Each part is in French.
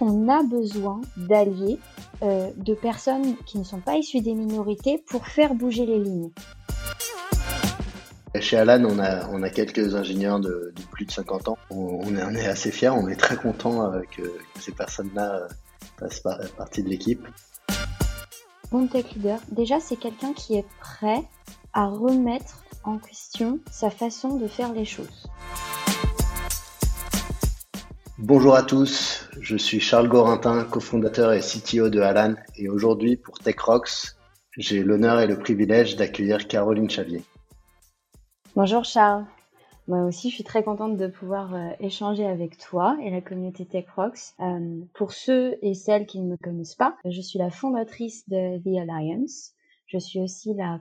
on a besoin d'alliés, euh, de personnes qui ne sont pas issues des minorités pour faire bouger les lignes. Chez Alan, on a, on a quelques ingénieurs de, plus de 50 ans. On, est, assez fiers, on est très content euh, que, ces personnes-là euh, fassent partie de l'équipe. Bon tech leader, déjà c'est quelqu'un qui est prêt à remettre en question sa façon de faire les choses. Bonjour à tous, je suis Charles Gorintin, cofondateur et CTO de Alan et aujourd'hui pour TechRox, j'ai l'honneur et le privilège d'accueillir Caroline Chavier. Bonjour Charles, moi aussi je suis très contente de pouvoir euh, échanger avec toi et la communauté TechRox. Euh, pour ceux et celles qui ne me connaissent pas, je suis la fondatrice de The Alliance. Je suis aussi la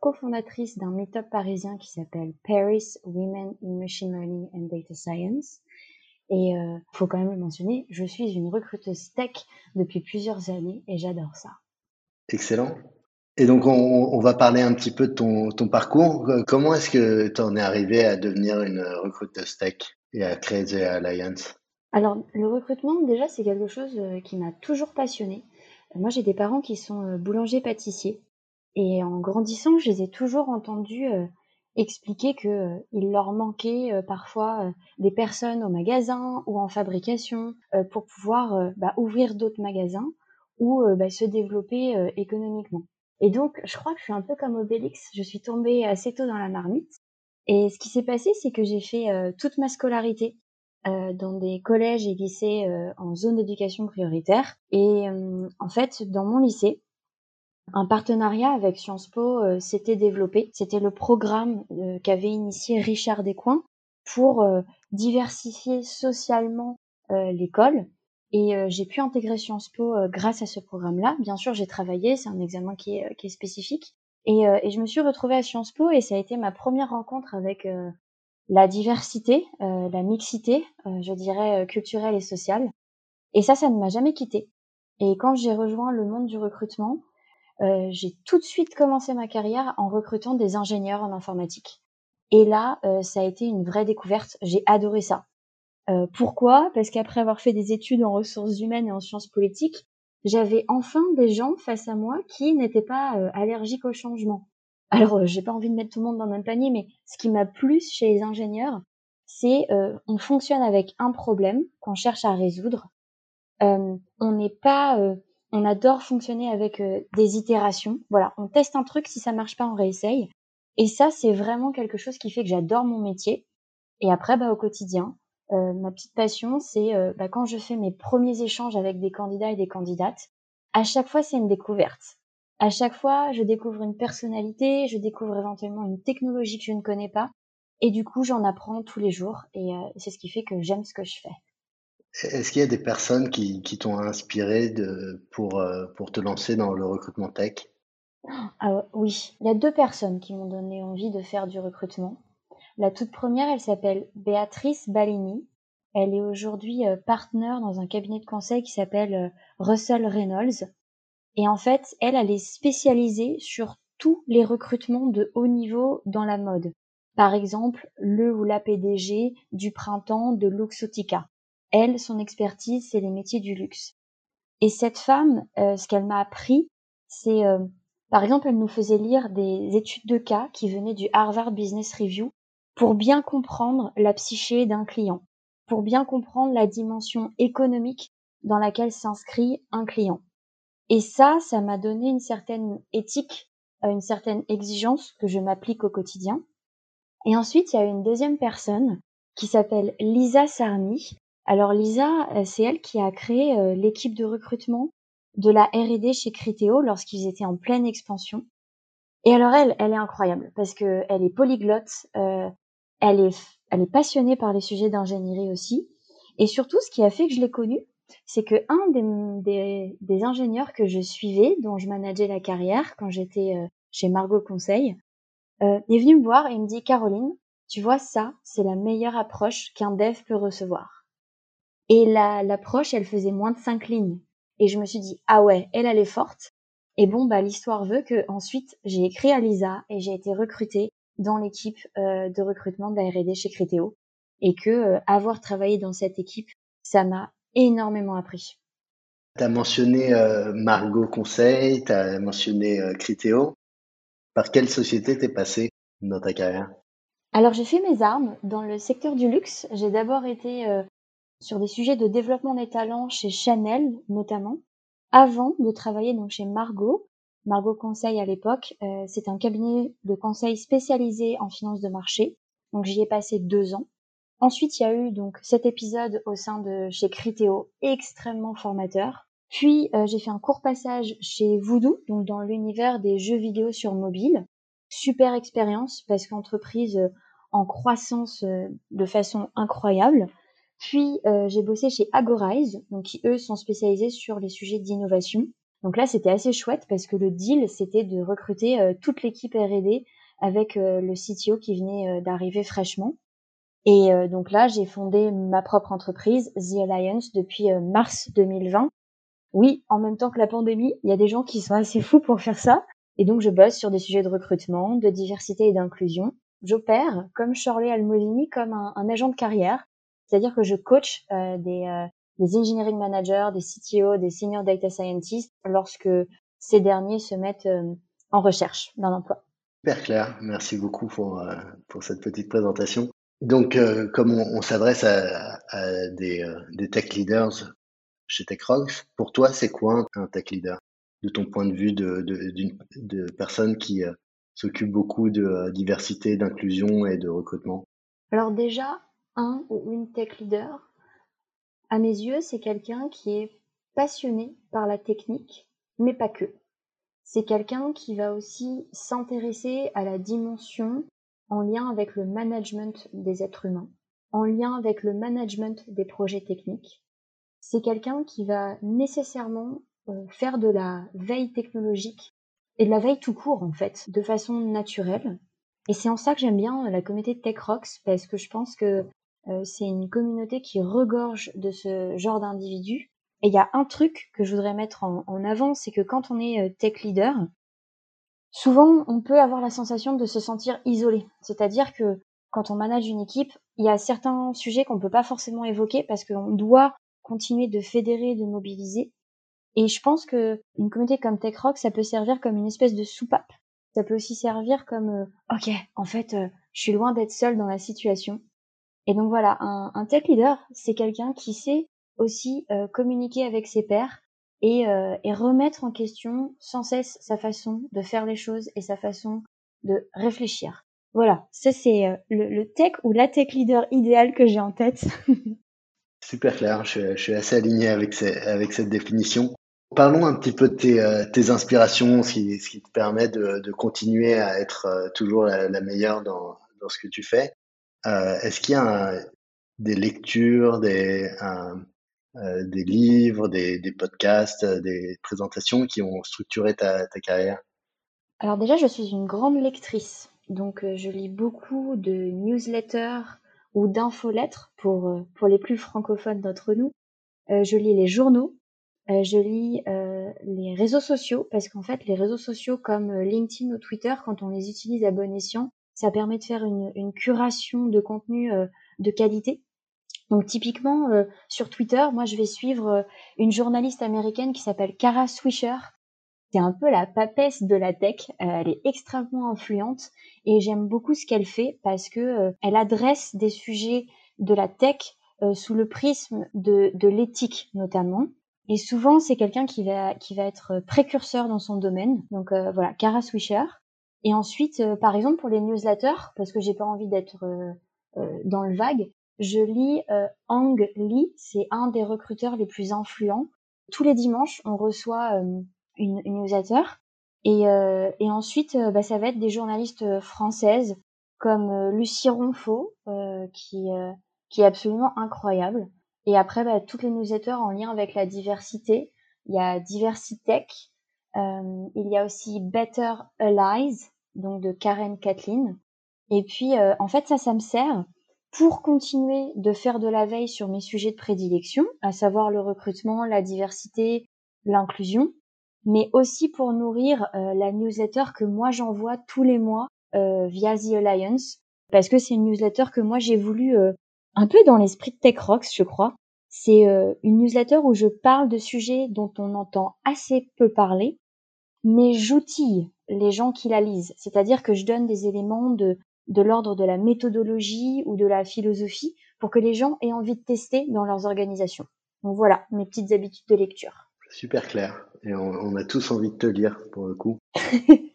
cofondatrice d'un meetup parisien qui s'appelle Paris Women in Machine Learning and Data Science et euh, faut quand même le mentionner, je suis une recruteuse tech depuis plusieurs années et j'adore ça. Excellent. Et donc, on, va parler un petit peu de ton, ton parcours. Euh, comment est-ce que tu en es arrivé à devenir une recruteuse tech et à créer The Alliance? Alors, le recrutement, déjà, c'est quelque chose euh, qui m'a toujours passionné. Euh, moi, j'ai des parents qui sont boulangers-pâtissiers. Et en grandissant, je les ai toujours entendus expliquer que euh, il leur manquait euh, parfois euh, des personnes au magasin ou en fabrication pour pouvoir bah, ouvrir d'autres magasins ou bah, se développer économiquement. Et donc, je crois que je suis un peu comme Obélix, je suis tombée assez tôt dans la marmite. Et ce qui s'est passé, c'est que j'ai fait toute ma scolarité dans des collèges et lycées en zone d'éducation prioritaire. Et en fait, dans mon lycée, un partenariat avec Sciences Po euh, s'était développé. C'était le programme euh, qu'avait initié Richard Descoings pour euh, diversifier socialement l'école. Et j'ai pu intégrer Sciences Po grâce à ce programme-là. Bien sûr, j'ai travaillé, c'est un examen qui est, qui est spécifique. Et, et, je me suis retrouvée à Sciences Po et ça a été ma première rencontre avec la diversité, la mixité, je dirais culturelle et sociale. Et ça, ça ne m'a jamais quitté. Et quand j'ai rejoint le monde du recrutement, euh, j'ai tout de suite commencé ma carrière en recrutant des ingénieurs en informatique. Et là, euh, ça a été une vraie découverte. J'ai adoré ça. Euh, pourquoi? Parce qu'après avoir fait des études en ressources humaines et en sciences politiques, j'avais enfin des gens face à moi qui n'étaient pas allergiques au changement. Alors, j'ai pas envie de mettre tout le monde dans le même panier, mais ce qui m'a plu chez les ingénieurs, c'est on fonctionne avec un problème qu'on cherche à résoudre. on n'est pas on adore fonctionner avec euh, des itérations. Voilà, on teste un truc, si ça marche pas, on réessaye. Et ça, c'est vraiment quelque chose qui fait que j'adore mon métier. Et après, bah, au quotidien, euh, ma petite passion, c'est euh, bah, quand je fais mes premiers échanges avec des candidats et des candidates, à chaque fois, c'est une découverte. À chaque fois, je découvre une personnalité, je découvre éventuellement une technologie que je ne connais pas. Et du coup, j'en apprends tous les jours. Et c'est ce qui fait que j'aime ce que je fais. Est-ce qu'il y a des personnes qui, t'ont inspiré pour, euh, pour te lancer dans le recrutement tech? Ah, Oui, il y a deux personnes qui m'ont donné envie de faire du recrutement. La toute première, elle s'appelle Béatrice Balini. Elle est aujourd'hui euh, partenaire dans un cabinet de conseil qui s'appelle euh, Russell Reynolds. Et en fait, elle, elle est spécialisée sur tous les recrutements de haut niveau dans la mode. Par exemple, le ou la PDG du printemps de Luxotica. Elle, son expertise, c'est les métiers du luxe. Et cette femme, euh, ce qu'elle m'a appris, c'est, euh, par exemple, elle nous faisait lire des études de cas qui venaient du Harvard Business Review pour bien comprendre la psyché d'un client, pour bien comprendre la dimension économique dans laquelle s'inscrit un client. Et ça, ça m'a donné une certaine éthique, euh, une certaine exigence que je m'applique au quotidien. Et ensuite, il y a une deuxième personne qui s'appelle Lisa Sarni, alors Lisa, euh, c'est elle qui a créé euh, l'équipe de recrutement de la R&D chez Criteo lorsqu'ils étaient en pleine expansion. Et alors elle, elle est incroyable parce que elle est polyglotte, euh, elle est, elle est passionnée par les sujets d'ingénierie aussi. Et surtout, ce qui a fait que je l'ai connue, c'est que un des, des, ingénieurs que je suivais, dont je manageais la carrière quand j'étais chez Margot Conseil, est venu me voir et me dit Caroline, tu vois ça, c'est la meilleure approche qu'un dev peut recevoir. Et l'approche, elle faisait moins de cinq lignes. Et je me suis dit, ah ouais, elle, elle est forte. Et bon, bah, l'histoire veut que ensuite, j'ai écrit à Lisa et j'ai été recrutée dans l'équipe euh, de recrutement de la R&D chez Criteo. Et que euh, avoir travaillé dans cette équipe, ça m'a énormément appris. Tu as mentionné euh, Margot Conseil, tu as mentionné Criteo. Par quelle société t'es passé dans ta carrière? Alors j'ai fait mes armes dans le secteur du luxe. J'ai d'abord été sur des sujets de développement des talents chez Chanel notamment, avant de travailler donc chez Margot. Margot Conseil à l'époque, euh, c'est un cabinet de conseil spécialisé en finance de marché. Donc j'y ai passé deux ans. Ensuite, il y a eu donc cet épisode au sein de chez Criteo, extrêmement formateur. Puis euh, j'ai fait un court passage chez Voodoo, donc dans l'univers des jeux vidéo sur mobile. Super expérience parce qu'entreprise euh, en croissance euh, de façon incroyable. Puis j'ai bossé chez Agorize, donc qui eux sont spécialisés sur les sujets d'innovation. Donc là c'était assez chouette parce que le deal c'était de recruter toute l'équipe R&D avec le CTO qui venait d'arriver fraîchement. Et euh, donc là, j'ai fondé ma propre entreprise, The Alliance, depuis euh, mars 2020. Oui, en même temps que la pandémie, il y a des gens qui sont assez fous pour faire ça. Et donc, je bosse sur des sujets de recrutement, de diversité et d'inclusion. J'opère, comme Shirley Almolini, comme un, agent de carrière. C'est-à-dire que je coach euh, des, des engineering managers, des CTO, des senior data scientists lorsque ces derniers se mettent en recherche d'un emploi. Super clair. Merci beaucoup pour, pour cette petite présentation. Donc, euh, comme on, s'adresse à, des, euh, des, tech leaders chez TechRox, pour toi, c'est quoi un tech leader? De ton point de vue de, de, de personne qui euh, s'occupe beaucoup de diversité, d'inclusion et de recrutement? Alors déjà, un ou une tech leader, à mes yeux, c'est quelqu'un qui est passionné par la technique, mais pas que. C'est quelqu'un qui va aussi s'intéresser à la dimension en lien avec le management des êtres humains, en lien avec le management des projets techniques. C'est quelqu'un qui va nécessairement euh, faire de la veille technologique et de la veille tout court en fait, de façon naturelle. Et c'est en ça que j'aime bien la communauté TechRox parce que je pense que c'est une communauté qui regorge de ce genre d'individus. Et il y a un truc que je voudrais mettre en, avant, c'est que quand on est euh, tech leader, souvent on peut avoir la sensation de se sentir isolé. C'est-à-dire que quand on manage une équipe, il y a certains sujets qu'on ne peut pas forcément évoquer parce qu'on doit continuer de fédérer, de mobiliser. Et je pense que une communauté comme TechRock, ça peut servir comme une espèce de soupape. Ça peut aussi servir comme euh, ok, en fait, euh, je suis loin d'être seul dans la situation. Et donc voilà, un, tech leader, c'est quelqu'un qui sait aussi euh, communiquer avec ses pairs, euh, et, remettre en question sans cesse sa façon de faire les choses et sa façon de réfléchir. Voilà, ça c'est euh, le, tech ou la tech leader idéal que j'ai en tête. Super clair, je, suis assez aligné avec, avec cette définition. Parlons un petit peu de tes, euh, inspirations, ce qui, ce qui, te permet de, continuer à être toujours la, meilleure dans, dans, ce que tu fais. Est-ce qu'il y a des lectures, des, euh, livres, des, podcasts, euh, des présentations qui ont structuré ta, carrière? Alors déjà, je suis une grande lectrice. Donc, euh, je lis beaucoup de newsletters ou d'infolettres pour, pour les plus francophones d'entre nous. je lis les journaux. je lis les réseaux sociaux parce qu'en fait, les réseaux sociaux comme LinkedIn ou Twitter, quand on les utilise à bon escient, ça permet de faire une, curation de contenu de qualité donc typiquement euh, sur Twitter, moi je vais suivre euh, une journaliste américaine qui s'appelle Kara Swisher. C'est un peu la papesse de la tech. Euh, elle est extrêmement influente et j'aime beaucoup ce qu'elle fait parce que elle adresse des sujets de la tech sous le prisme de, l'éthique notamment. Et souvent c'est quelqu'un qui va qui va être précurseur dans son domaine. Donc voilà, Kara Swisher. Et ensuite, par exemple pour les newsletters, parce que j'ai pas envie d'être dans le vague, je lis euh, Ang Lee, c'est un des recruteurs les plus influents. Tous les dimanches, on reçoit euh, une, une, newsletter. Et, euh, et ensuite, euh, bah, ça va être des journalistes françaises comme Lucie Ronfaux, qui, qui est absolument incroyable. Et après, bah, toutes les newsletters en lien avec la diversité. Il y a Diversitech. Il y a aussi Better Allies, donc de Karen Kathleen. Et puis, en fait, ça, ça me sert pour continuer de faire de la veille sur mes sujets de prédilection, à savoir le recrutement, la diversité, l'inclusion, mais aussi pour nourrir euh, la newsletter que moi j'envoie tous les mois euh, via The Alliance, parce que c'est une newsletter que moi j'ai voulu euh, un peu dans l'esprit de Tech Rocks, je crois. C'est une newsletter où je parle de sujets dont on entend assez peu parler, mais j'outille les gens qui la lisent. C'est-à-dire que je donne des éléments de, de l'ordre de la méthodologie ou de la philosophie pour que les gens aient envie de tester dans leurs organisations. Donc voilà, mes petites habitudes de lecture. Super clair. Et on, a tous envie de te lire pour le coup.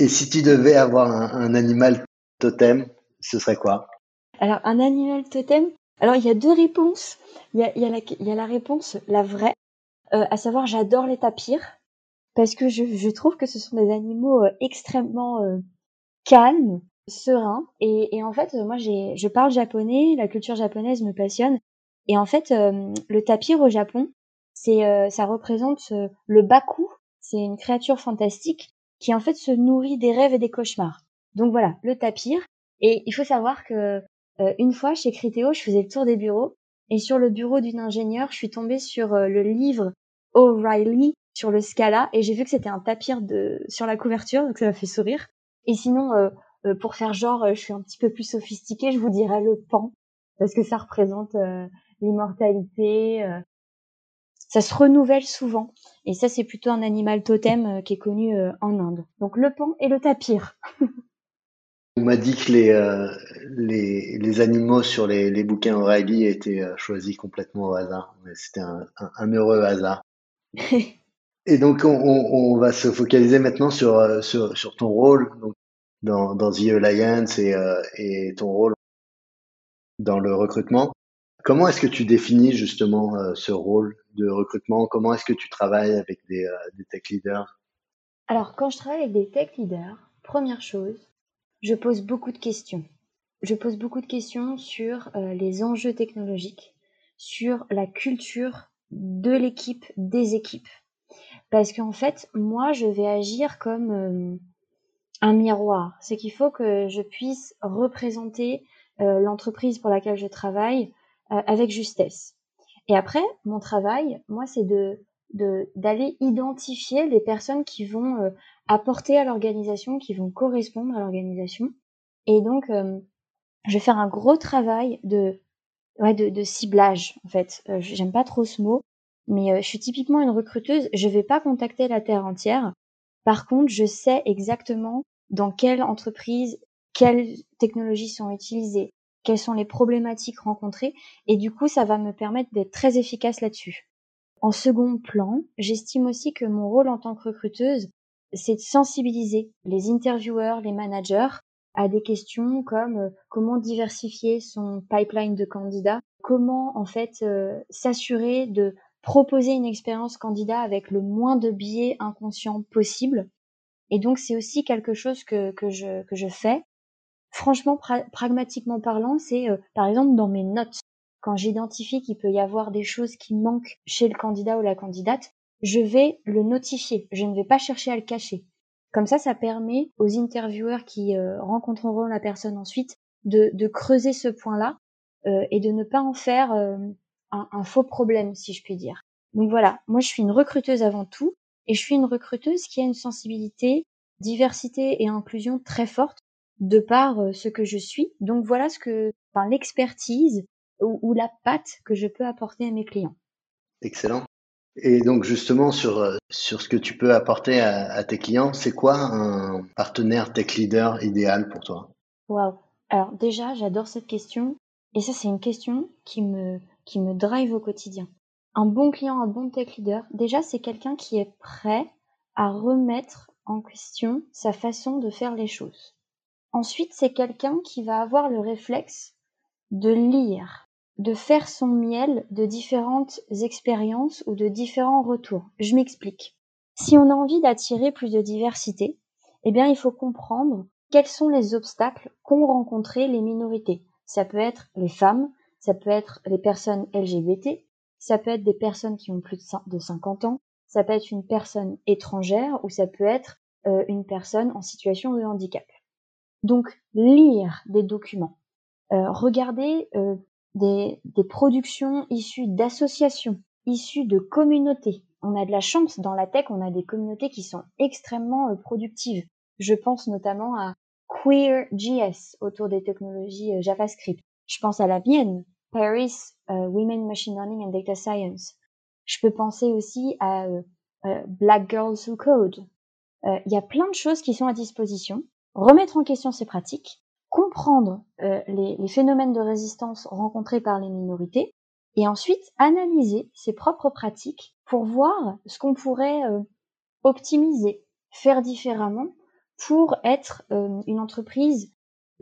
Et si tu devais avoir un, animal totem, ce serait quoi? Alors, un animal totem, alors il y a deux réponses. Il y a, il y a, la, il y a la réponse, la vraie, euh, à savoir j'adore les tapirs parce que je, je, trouve que ce sont des animaux euh, extrêmement euh, calmes, sereins. Et, et en fait, moi, je parle japonais, la culture japonaise me passionne. Et en fait, le tapir au Japon, c'est, ça représente le baku. C'est une créature fantastique qui en fait se nourrit des rêves et des cauchemars. Donc voilà, le tapir. Et il faut savoir que une fois chez Criteo, je faisais le tour des bureaux et sur le bureau d'une ingénieure, je suis tombée sur le livre O'Reilly sur le Scala et j'ai vu que c'était un tapir de sur la couverture, donc ça m'a fait sourire. Et sinon, euh, euh, pour faire genre, euh, je suis un petit peu plus sophistiquée, je vous dirais le pan parce que ça représente l'immortalité. ça se renouvelle souvent et ça c'est plutôt un animal totem qui est connu en Inde. Donc le pan et le tapir. On m'a dit que les, les, les, animaux sur les, les bouquins O'Reilly étaient choisis complètement au hasard. C'était un, un, heureux hasard. Et donc, on, on, va se focaliser maintenant sur, euh, sur, sur ton rôle dans, dans The Alliance et, euh, et ton rôle dans le recrutement. Comment est-ce que tu définis justement euh, ce rôle de recrutement? Comment est-ce que tu travailles avec des, des tech leaders? Alors, quand je travaille avec des tech leaders, première chose, je pose beaucoup de questions. Je pose beaucoup de questions sur les enjeux technologiques, sur la culture de l'équipe, des équipes. Parce qu'en fait, moi, je vais agir comme euh, un miroir. C'est qu'il faut que je puisse représenter euh, l'entreprise pour laquelle je travaille euh, avec justesse. Et après, mon travail, moi, c'est de d'aller identifier les personnes qui vont apporter à l'organisation, qui vont correspondre à l'organisation. Et donc, je vais faire un gros travail de ouais, de, de ciblage en fait. J'aime pas trop ce mot, mais euh, je suis typiquement une recruteuse, je vais pas contacter la terre entière. Par contre, je sais exactement dans quelle entreprise, quelles technologies sont utilisées, quelles sont les problématiques rencontrées, et du coup, ça va me permettre d'être très efficace là-dessus. En second plan, j'estime aussi que mon rôle en tant que recruteuse, c'est de sensibiliser les intervieweurs, les managers à des questions comme euh, comment diversifier son pipeline de candidats, comment en fait euh, s'assurer de proposer une expérience candidat avec le moins de biais inconscients possible. Et donc c'est aussi quelque chose que, que, je, que je fais. Franchement, pragmatiquement parlant, c'est euh, par exemple dans mes notes. Quand j'identifie qu'il peut y avoir des choses qui manquent chez le candidat ou la candidate, je vais le notifier. Je ne vais pas chercher à le cacher. Comme ça, ça permet aux intervieweurs qui euh, rencontreront la personne ensuite de, de creuser ce point-là euh, et de ne pas en faire un, faux problème, si je puis dire. Donc voilà, moi je suis une recruteuse avant tout, et je suis une recruteuse qui a une sensibilité, diversité et inclusion très forte de par euh, ce que je suis. Donc voilà ce que, enfin l'expertise ou, la patte que je peux apporter à mes clients. Excellent. Et donc justement sur euh, sur ce que tu peux apporter à, à tes clients, c'est quoi un partenaire tech leader idéal pour toi? Waouh. Alors déjà, j'adore cette question et ça c'est une question qui me qui me drive au quotidien. Un bon client, un bon tech leader, déjà c'est quelqu'un qui est prêt à remettre en question sa façon de faire les choses. Ensuite, c'est quelqu'un qui va avoir le réflexe de lire, de faire son miel de différentes expériences ou de différents retours. Je m'explique. Si on a envie d'attirer plus de diversité, eh bien, il faut comprendre quels sont les obstacles qu'ont rencontrés les minorités. Ça peut être les femmes, ça peut être les personnes LGBT, ça peut être des personnes qui ont plus de 50 ans, ça peut être une personne étrangère ou ça peut être euh, une personne en situation de handicap. Donc lire des documents, euh, regarder euh, des, des productions issues d'associations, issues de communautés. On a de la chance dans la tech, on a des communautés qui sont extrêmement productives. Je pense notamment à QueerJS autour des technologies JavaScript. Je pense à la mienne, Paris Women Machine Learning and Data Science. Je peux penser aussi à Black Girls Who Code. Il y a plein de choses qui sont à disposition. Remettre en question ces pratiques, comprendre les, les phénomènes de résistance rencontrés par les minorités, et ensuite analyser ses propres pratiques pour voir ce qu'on pourrait optimiser, faire différemment pour être euh, une entreprise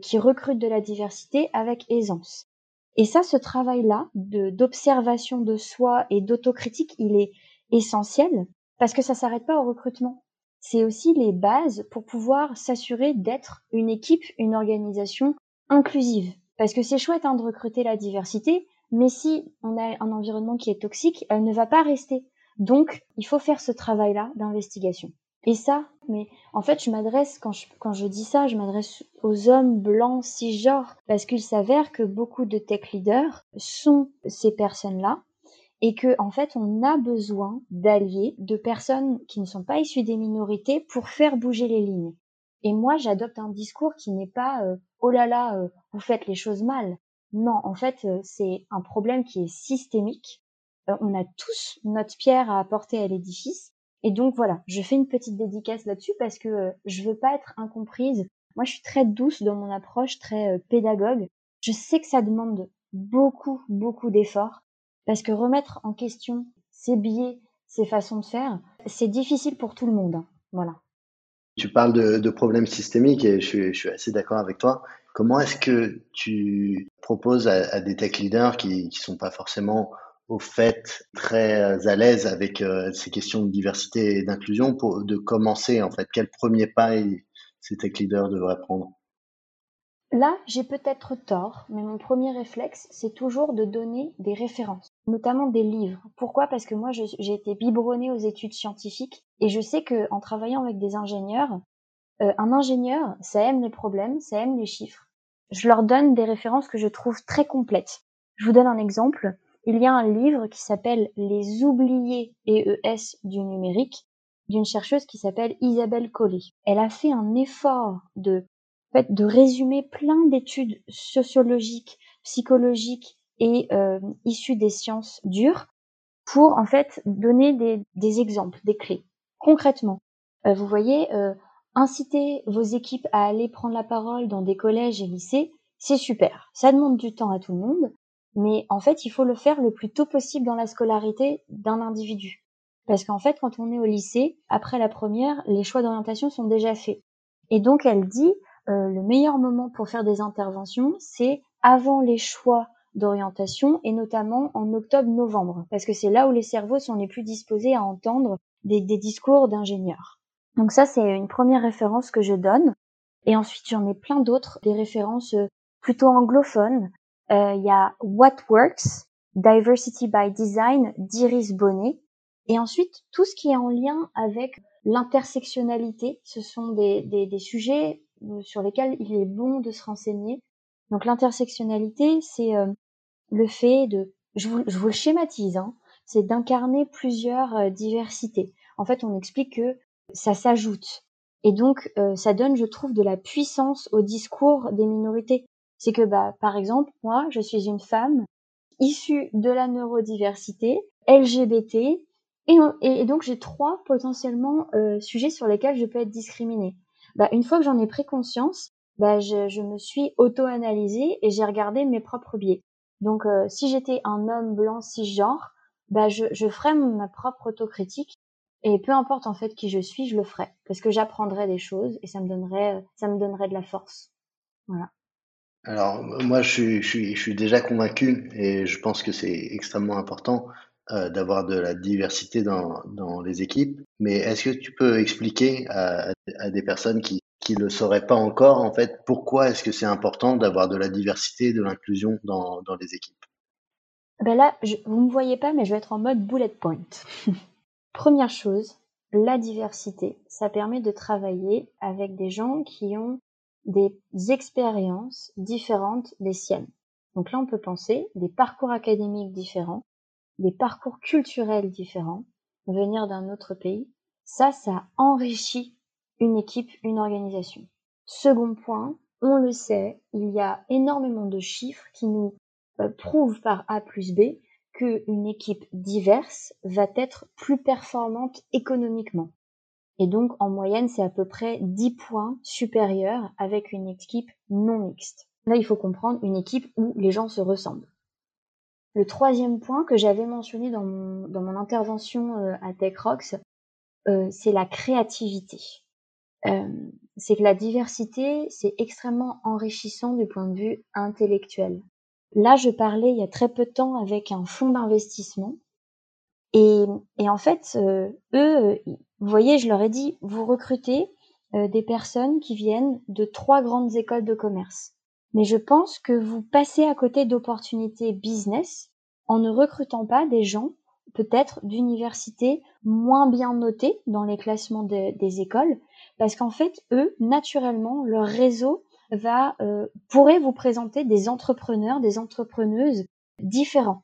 qui recrute de la diversité avec aisance. Et ça, ce travail-là d'observation de, soi et d'autocritique, il est essentiel parce que ça s'arrête pas au recrutement. C'est aussi les bases pour pouvoir s'assurer d'être une équipe, une organisation inclusive. Parce que c'est chouette hein, de recruter la diversité, mais si on a un environnement qui est toxique, elle ne va pas rester. Donc, il faut faire ce travail-là d'investigation. Et ça, mais en fait, je m'adresse, quand je, quand je dis ça, je m'adresse aux hommes blancs cisgenres, parce qu'il s'avère que beaucoup de tech leaders sont ces personnes-là, et que en fait, on a besoin d'alliés, de personnes qui ne sont pas issues des minorités pour faire bouger les lignes. Et moi, j'adopte un discours qui n'est pas euh, oh là là, euh, vous faites les choses mal. Non, en fait, euh, c'est un problème qui est systémique euh, on a tous notre pierre à apporter à l'édifice. Et donc voilà, je fais une petite dédicace là-dessus parce que euh, je veux pas être incomprise. Moi, je suis très douce dans mon approche, très euh, pédagogue. Je sais que ça demande beaucoup, beaucoup d'efforts parce que remettre en question ces biais, ces façons de faire, c'est difficile pour tout le monde. Hein. Voilà. Tu parles de, problèmes systémiques et je suis, assez d'accord avec toi. Comment est-ce que tu proposes à, des tech leaders qui ne sont pas forcément au fait très à l'aise avec euh, ces questions de diversité et d'inclusion pour de commencer en fait quel premier pas ces tech leaders devraient prendre? Là, j'ai peut-être tort, mais mon premier réflexe, c'est toujours de donner des références, notamment des livres. Pourquoi? Parce que moi, j'ai été biberonnée aux études scientifiques et je sais que en travaillant avec des ingénieurs, euh, un ingénieur, ça aime les problèmes, ça aime les chiffres. Je leur donne des références que je trouve très complètes. Je vous donne un exemple il y a un livre qui s'appelle Les oubliés EES du numérique d'une chercheuse qui s'appelle Isabelle Collet. Elle a fait un effort de, de résumer plein d'études sociologiques, psychologiques et euh, issues des sciences dures pour en fait donner des, des exemples, des clés. Concrètement, euh, vous voyez, euh, inciter vos équipes à aller prendre la parole dans des collèges et lycées, c'est super. Ça demande du temps à tout le monde, mais en fait, il faut le faire le plus tôt possible dans la scolarité d'un individu. Parce qu'en fait, quand on est au lycée, après la première, les choix d'orientation sont déjà faits. Et donc, elle dit, euh, le meilleur moment pour faire des interventions, c'est avant les choix d'orientation et notamment en octobre-novembre, parce que c'est là où les cerveaux sont les plus disposés à entendre des, des discours d'ingénieurs. Donc ça, c'est une première référence que je donne. Et ensuite, j'en ai plein d'autres, des références euh, plutôt anglophones, il y a What Works, Diversity by Design d'Iris Bonnet. Et ensuite, tout ce qui est en lien avec l'intersectionnalité, ce sont des, des, des, sujets euh, sur lesquels il est bon de se renseigner. Donc l'intersectionnalité, c'est euh, le fait de, je vous, je vous schématise, hein, c'est d'incarner plusieurs diversités. En fait, on explique que ça s'ajoute. Et donc, ça donne, je trouve, de la puissance au discours des minorités. C'est que, bah, par exemple, moi, je suis une femme issue de la neurodiversité, LGBT, et, donc j'ai trois potentiellement euh, sujets sur lesquels je peux être discriminée. Bah, une fois que j'en ai pris conscience, bah, je, me suis auto-analysée et j'ai regardé mes propres biais. Donc, euh, si j'étais un homme blanc cisgenre, bah, je, je ferais ma propre autocritique et peu importe en fait qui je suis, je le ferais parce que j'apprendrais des choses et ça me donnerait, ça me donnerait de la force. Voilà. Alors, moi, je suis, déjà convaincu et je pense que c'est extrêmement important euh, d'avoir de la diversité dans, les équipes. Mais est-ce que tu peux expliquer à, des personnes qui qui le sauraient pas encore, en fait, pourquoi est-ce que c'est important d'avoir de la diversité, de l'inclusion dans, les équipes? Ben Là, vous me voyez pas, mais je vais être en mode bullet point. Première chose, la diversité, ça permet de travailler avec des gens qui ont des expériences différentes des siennes. Donc là, on peut penser des parcours académiques différents, des parcours culturels différents, venir d'un autre pays. Ça, ça enrichit une équipe, une organisation. Second point, on le sait, il y a énormément de chiffres qui nous euh, prouve par A plus B qu'une équipe diverse va être plus performante économiquement. Et donc, en moyenne, c'est à peu près 10 points supérieurs avec une équipe non mixte. Là, il faut comprendre une équipe où les gens se ressemblent. Le troisième point que j'avais mentionné dans mon, dans mon intervention euh, à TechRox, euh, c'est la créativité. Euh, c'est que la diversité, c'est extrêmement enrichissant du point de vue intellectuel. Là, je parlais il y a très peu de temps avec un fonds d'investissement. Et, en fait, eux, vous voyez, je leur ai dit, vous recrutez des personnes qui viennent de trois grandes écoles de commerce mais je pense que vous passez à côté d'opportunités business en ne recrutant pas des gens peut-être d'universités moins bien notées dans les classements des écoles, parce qu'en fait, eux, naturellement, leur réseau va euh, pourrait vous présenter des entrepreneurs, des entrepreneuses différents.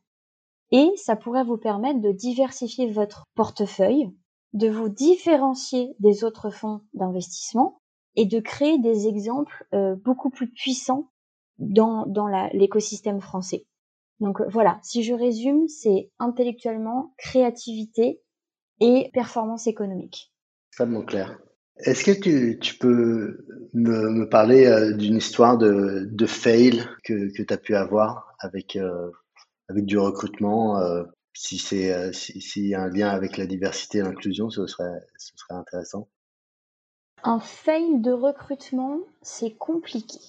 Et ça pourrait vous permettre de diversifier votre portefeuille, de vous différencier des autres fonds d'investissement et de créer des exemples euh, beaucoup plus puissants dans, dans l'écosystème français. Donc euh, voilà, si je résume, c'est intellectuellement, créativité et performance économique. Extrêmement clair. Est-ce que tu, tu peux me, parler euh, d'une histoire de, de fail que, que tu as pu avoir avec, avec du recrutement Si c'est s'il y a un lien avec la diversité et l'inclusion, ce serait, ce serait intéressant. Un fail de recrutement, c'est compliqué.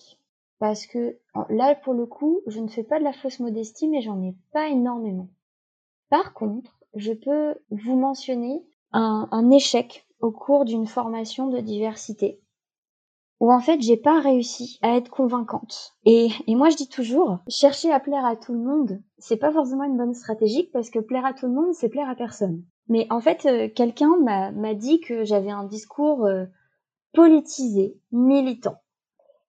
Parce que là, pour le coup, je ne fais pas de la fausse modestie, mais j'en ai pas énormément. Par contre, je peux vous mentionner un, échec au cours d'une formation de diversité où en fait j'ai pas réussi à être convaincante. Et, moi je dis toujours, chercher à plaire à tout le monde, c'est pas forcément une bonne stratégie parce que plaire à tout le monde, c'est plaire à personne. Mais en fait, euh, quelqu'un m'a dit que j'avais un discours euh, politisé, militant.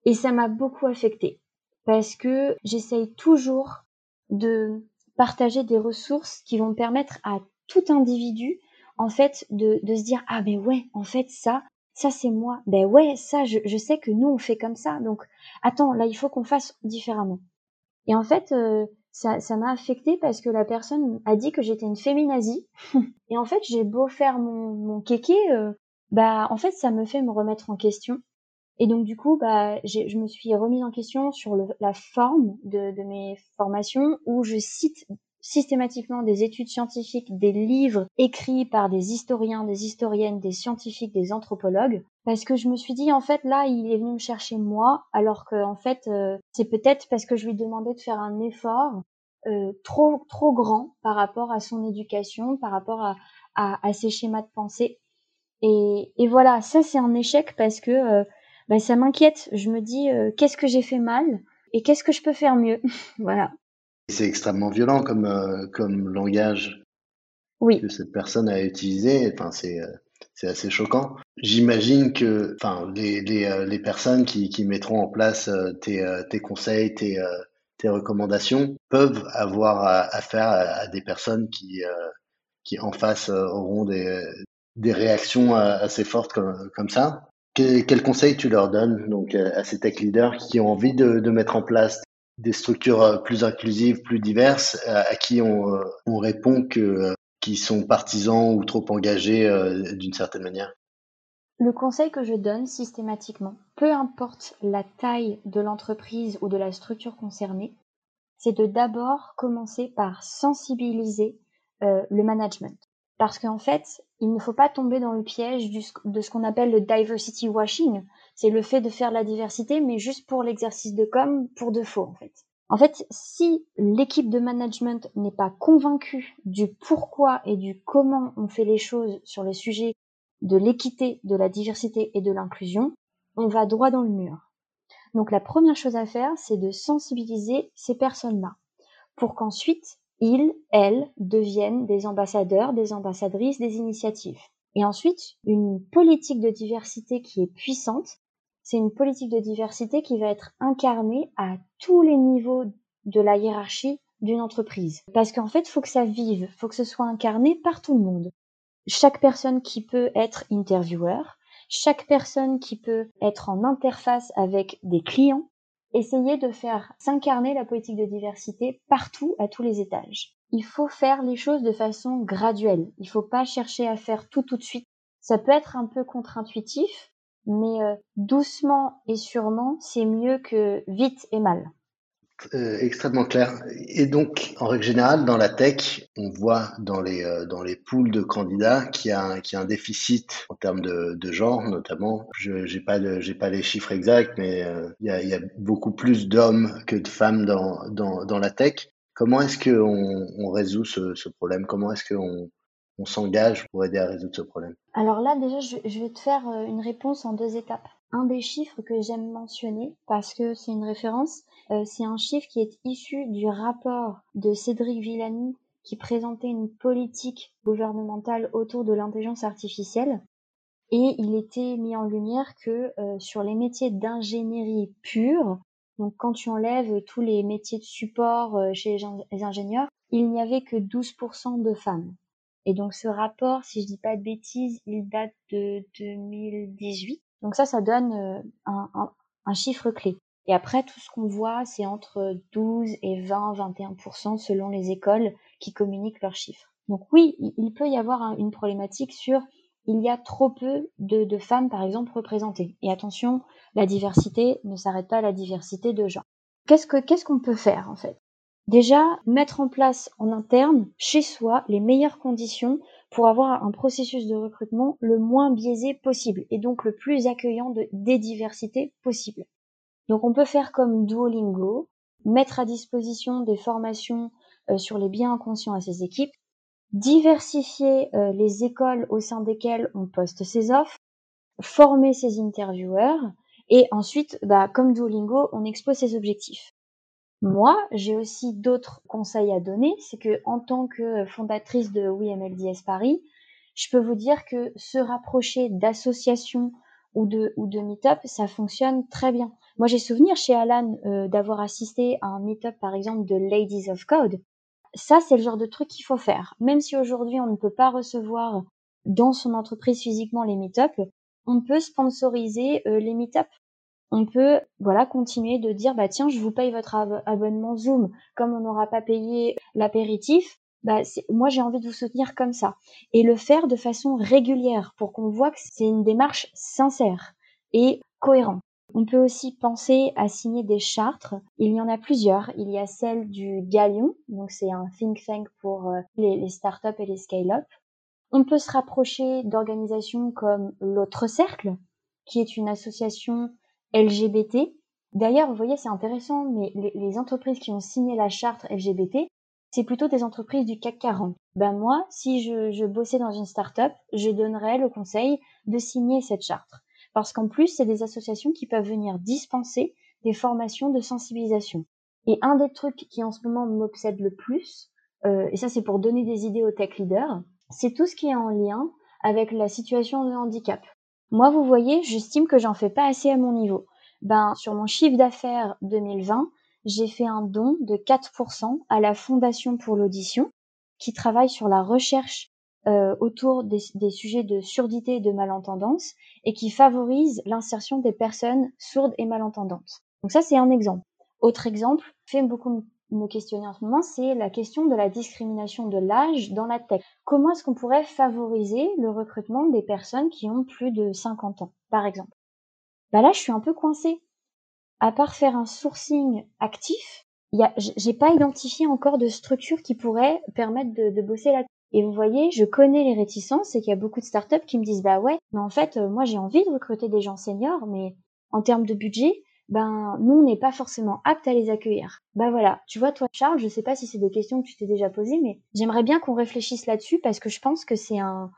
Et ça m'a beaucoup affecté parce que j'essaye toujours de partager des ressources qui vont permettre à tout individu en fait de, de se dire ah ben ouais en fait ça ça c'est moi. Ben ouais ça je, je, sais que nous on fait comme ça. Donc attends là il faut qu'on fasse différemment. Et en fait euh, ça ça m'a affecté parce que la personne a dit que j'étais une féminazie et en fait j'ai beau faire mon, mon kéké euh, bah en fait ça me fait me remettre en question. Et donc du coup, bah, je me suis remise en question sur le, la forme de, de, mes formations où je cite systématiquement des études scientifiques, des livres écrits par des historiens, des historiennes, des scientifiques, des anthropologues, parce que je me suis dit en fait là il est venu me chercher moi, alors que en fait euh, c'est peut-être parce que je lui demandais de faire un effort euh, trop trop grand par rapport à son éducation, par rapport à, à, à ses schémas de pensée. Et, et voilà, ça c'est un échec parce que euh, bah, ça m'inquiète. Je me dis euh, qu'est-ce que j'ai fait mal et qu'est-ce que je peux faire mieux? voilà. C'est extrêmement violent comme, euh, comme langage oui. que cette personne a utilisé. Enfin, c'est euh, c'est assez choquant. J'imagine que enfin, les, les, les personnes qui, qui mettront en place tes, tes conseils, tes, tes recommandations peuvent avoir affaire à, à, des personnes qui, qui en face auront des, des réactions assez fortes comme, comme ça. Quel, quel, conseil tu leur donnes donc à ces tech leaders qui ont envie de, de mettre en place des structures euh, plus inclusives, plus diverses, à, qui on, euh, on, répond que euh, sont partisans ou trop engagés d'une certaine manière Le conseil que je donne systématiquement, peu importe la taille de l'entreprise ou de la structure concernée, c'est de d'abord commencer par sensibiliser euh, le management. Parce qu'en fait, il ne faut pas tomber dans le piège de ce qu'on appelle le diversity washing. C'est le fait de faire la diversité, mais juste pour l'exercice de com, pour de faux, en fait. En fait, si l'équipe de management n'est pas convaincue du pourquoi et du comment on fait les choses sur le sujet de l'équité, de la diversité et de l'inclusion, on va droit dans le mur. Donc la première chose à faire, c'est de sensibiliser ces personnes-là pour qu'ensuite ils, elles, deviennent des ambassadeurs, des ambassadrices des initiatives. Et ensuite, une politique de diversité qui est puissante, c'est une politique de diversité qui va être incarnée à tous les niveaux de la hiérarchie d'une entreprise. Parce qu'en fait, il faut que ça vive, faut que ce soit incarné par tout le monde. Chaque personne qui peut être intervieweur, chaque personne qui peut être en interface avec des clients, essayer de faire s'incarner la politique de diversité partout, à tous les étages. Il faut faire les choses de façon graduelle. Il ne faut pas chercher à faire tout tout de suite. Ça peut être un peu contre-intuitif, mais euh, doucement et sûrement, c'est mieux que vite et mal. Euh, extrêmement clair. Et donc, en règle générale, dans la tech, on voit dans les euh, dans les pools de candidats qu'il y a qu'il y a un déficit en termes de, de genre, notamment. Je j'ai pas pas les chiffres exacts, mais euh, il, y a, beaucoup plus d'hommes que de femmes dans dans dans la tech. Comment est-ce que on, on résout ce, ce problème? Comment est-ce qu'on on s'engage pour aider à résoudre ce problème Alors là, déjà, je, vais te faire une réponse en deux étapes. Un des chiffres que j'aime mentionner, parce que c'est une référence, euh, c'est un chiffre qui est issu du rapport de Cédric Villani qui présentait une politique gouvernementale autour de l'intelligence artificielle. Et il était mis en lumière que euh, sur les métiers d'ingénierie pure, donc quand tu enlèves tous les métiers de support euh, chez les ingénieurs, il n'y avait que 12% de femmes. Et donc ce rapport, si je dis pas de bêtises, il date de 2018. Donc ça, ça donne un, un, chiffre clé. Et après, tout ce qu'on voit, c'est entre 12 et 20, 21% selon les écoles qui communiquent leurs chiffres. Donc oui, il peut y avoir une problématique sur il y a trop peu de, femmes, par exemple, représentées. Et attention, la diversité ne s'arrête pas à la diversité de genre. Qu'est-ce que qu'est-ce qu'on peut faire en fait? Déjà, mettre en place en interne, chez soi, les meilleures conditions pour avoir un processus de recrutement le moins biaisé possible et donc le plus accueillant de, des diversités possibles. Donc on peut faire comme Duolingo, mettre à disposition des formations euh, sur les biens inconscients à ses équipes, diversifier euh, les écoles au sein desquelles on poste ses offres, former ses intervieweurs, et ensuite, bah, comme Duolingo, on expose ses objectifs. Moi, j'ai aussi d'autres conseils à donner, c'est que en tant que fondatrice de WeMLDS Paris, je peux vous dire que se rapprocher d'associations ou de, ou de meet-up, ça fonctionne très bien. Moi, j'ai souvenir chez Alan euh, d'avoir assisté à un meet-up, par exemple, de Ladies of Code. Ça, c'est le genre de truc qu'il faut faire. Même si aujourd'hui, on ne peut pas recevoir dans son entreprise physiquement les meet-up, on peut sponsoriser euh, les meet-up. On peut, voilà, continuer de dire, bah tiens, je vous paye votre abonnement Zoom. Comme on n'aura pas payé l'apéritif, bah, moi j'ai envie de vous soutenir comme ça. Et le faire de façon régulière pour qu'on voit que c'est une démarche sincère et cohérente. On peut aussi penser à signer des chartres. Il y en a plusieurs. Il y a celle du Galion, donc c'est un think tank pour euh, les, les startups et les scale-up. On peut se rapprocher d'organisations comme l'Autre Cercle, qui est une association LGBT. D'ailleurs, vous voyez, c'est intéressant, mais les, entreprises qui ont signé la charte LGBT, c'est plutôt des entreprises du CAC 40. Ben moi, si je, je bossais dans une startup, je donnerais le conseil de signer cette charte parce qu'en plus, c'est des associations qui peuvent venir dispenser des formations de sensibilisation. Et un des trucs qui en ce moment m'obsède le plus, euh, et ça c'est pour donner des idées aux tech leaders, c'est tout ce qui est en lien avec la situation de handicap. Moi, vous voyez, j'estime que j'en fais pas assez à mon niveau. Ben, sur mon chiffre d'affaires 2020, j'ai fait un don de 4% à la Fondation pour l'audition, qui travaille sur la recherche euh, autour des, sujets de surdité et de malentendance et qui favorise l'insertion des personnes sourdes et malentendantes. Donc ça, c'est un exemple. Autre exemple, fait beaucoup me questionner en ce moment, c'est la question de la discrimination de l'âge dans la tech. Comment est-ce qu'on pourrait favoriser le recrutement des personnes qui ont plus de 50 ans, par exemple? Bah là, je suis un peu coincée. À part faire un sourcing actif, j'ai pas identifié encore de structure qui pourrait permettre de, de bosser là et vous voyez, je connais les réticences et qu'il y a beaucoup de startups qui me disent bah ouais, mais en fait, euh, moi j'ai envie de recruter des gens seniors, mais en termes de budget, ben nous on n'est pas forcément apte à les accueillir. Bah voilà, tu vois toi Charles, je sais pas si c'est des questions que tu t'es déjà posées, mais j'aimerais bien qu'on réfléchisse là-dessus parce que je pense que c'est un,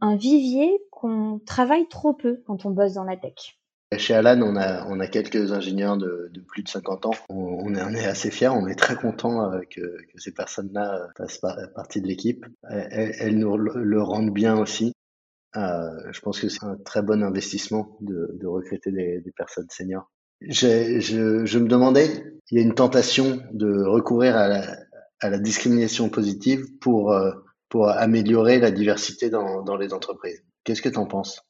un vivier qu'on travaille trop peu quand on bosse dans la tech. Chez Alan, on a, on a quelques ingénieurs de, plus de 50 ans. On, est, assez fiers, on est très content euh, que, ces personnes-là euh, fassent partie de l'équipe. Elles, elles, nous le rendent bien aussi. Euh, je pense que c'est un très bon investissement de, recruter des, personnes seniors. Je, me demandais, il y a une tentation de recourir à la, discrimination positive pour, euh, pour améliorer la diversité dans, dans les entreprises. Qu'est-ce que tu en penses?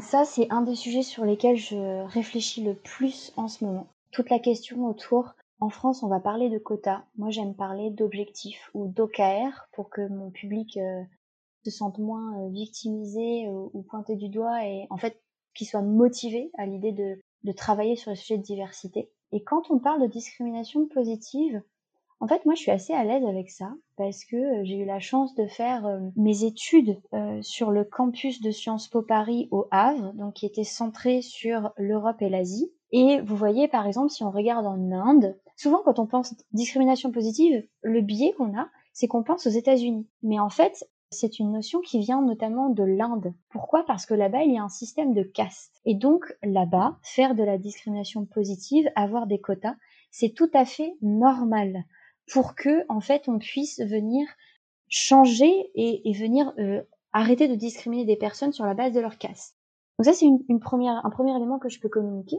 Ça, c'est un des sujets sur lesquels je réfléchis le plus en ce moment. toute la question autour en France, on va parler de quotas. Moi, j'aime parler d'objectifs ou d'OKR pour que mon public euh, se sente moins euh, victimisé ou, pointé du doigt et en fait qu'il soit motivé à l'idée de, de travailler sur le sujet de diversité. Et quand on parle de discrimination positive, en fait, moi, je suis assez à l'aise avec ça parce que euh, j'ai eu la chance de faire mes études sur le campus de Sciences Po Paris au Havre, donc qui était centré sur l'Europe et l'Asie. Et vous voyez, par exemple, si on regarde en Inde, souvent quand on pense discrimination positive, le biais qu'on a, c'est qu'on pense aux États-Unis. Mais en fait, c'est une notion qui vient notamment de l'Inde. Pourquoi? Parce que là-bas, il y a un système de caste. Et donc, là-bas, faire de la discrimination positive, avoir des quotas, c'est tout à fait normal pour que, en fait, on puisse venir changer et, venir euh, arrêter de discriminer des personnes sur la base de leur caste. Donc ça, c'est un premier élément que je peux communiquer.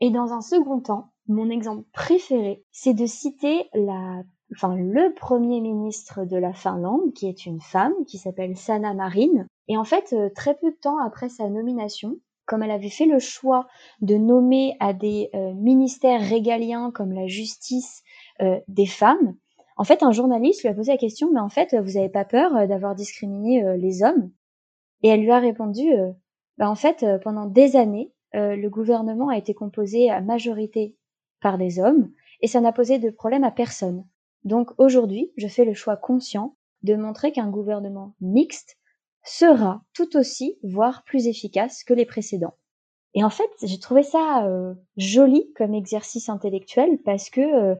Et dans un second temps, mon exemple préféré, c'est de citer la, enfin, le premier ministre de la Finlande, qui est une femme, qui s'appelle Sanna Marin. Et en fait, euh, très peu de temps après sa nomination, comme elle avait fait le choix de nommer à des euh, ministères régaliens comme la justice euh, des femmes, en fait, un journaliste lui a posé la question, mais en fait, vous n'avez pas peur d'avoir discriminé les hommes? Et elle lui a répondu, bah, en fait, pendant des années, euh, le gouvernement a été composé à majorité par des hommes et ça n'a posé de problème à personne. Donc aujourd'hui, je fais le choix conscient de montrer qu'un gouvernement mixte sera tout aussi, voire plus efficace que les précédents. Et en fait, j'ai trouvé ça euh, joli comme exercice intellectuel parce que, euh,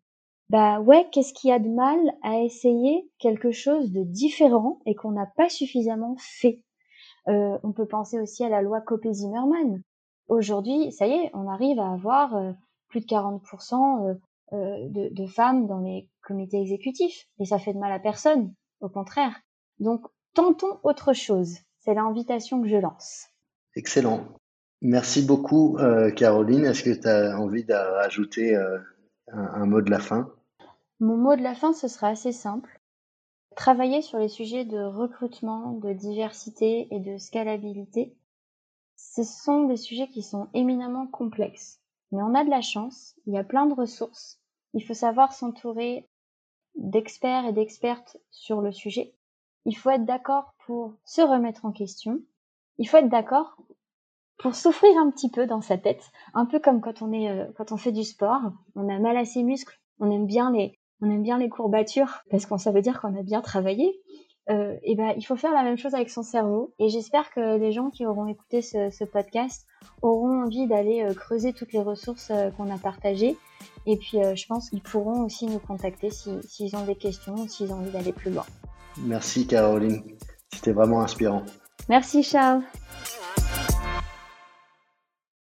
bah ouais, qu'est-ce qu'il y a de mal à essayer quelque chose de différent et qu'on n'a pas suffisamment fait? On peut penser aussi à la loi Copé-Zimmermann aujourd'hui, ça y est, on arrive à avoir euh, plus de 40% euh, euh, de, de, femmes dans les comités exécutifs. Et ça fait de mal à personne, au contraire. Donc, tentons autre chose. C'est l'invitation que je lance. Excellent. Merci beaucoup, Caroline. Est-ce que tu as envie de rajouter un, un mot de la fin? Mon mot de la fin, ce sera assez simple. Travailler sur les sujets de recrutement, de diversité et de scalabilité ce sont des sujets qui sont éminemment complexes. Mais on a de la chance, il y a plein de ressources. Il faut savoir s'entourer d'experts et d'expertes sur le sujet. Il faut être d'accord pour se remettre en question. Il faut être d'accord pour souffrir un petit peu dans sa tête, un peu comme quand on est euh, quand on fait du sport, on a mal à ses muscles, on aime bien les on aime bien les courbatures parce qu'on ça veut dire qu'on a bien travaillé euh, et ben il faut faire la même chose avec son cerveau. Et j'espère que les gens qui auront écouté ce, podcast auront envie d'aller euh, creuser toutes les ressources qu'on a partagées. Et puis euh, je pense qu'ils pourront aussi nous contacter s'ils si, ont des questions ou s'ils ont envie d'aller plus loin. Merci Caroline, c'était vraiment inspirant. Merci Charles.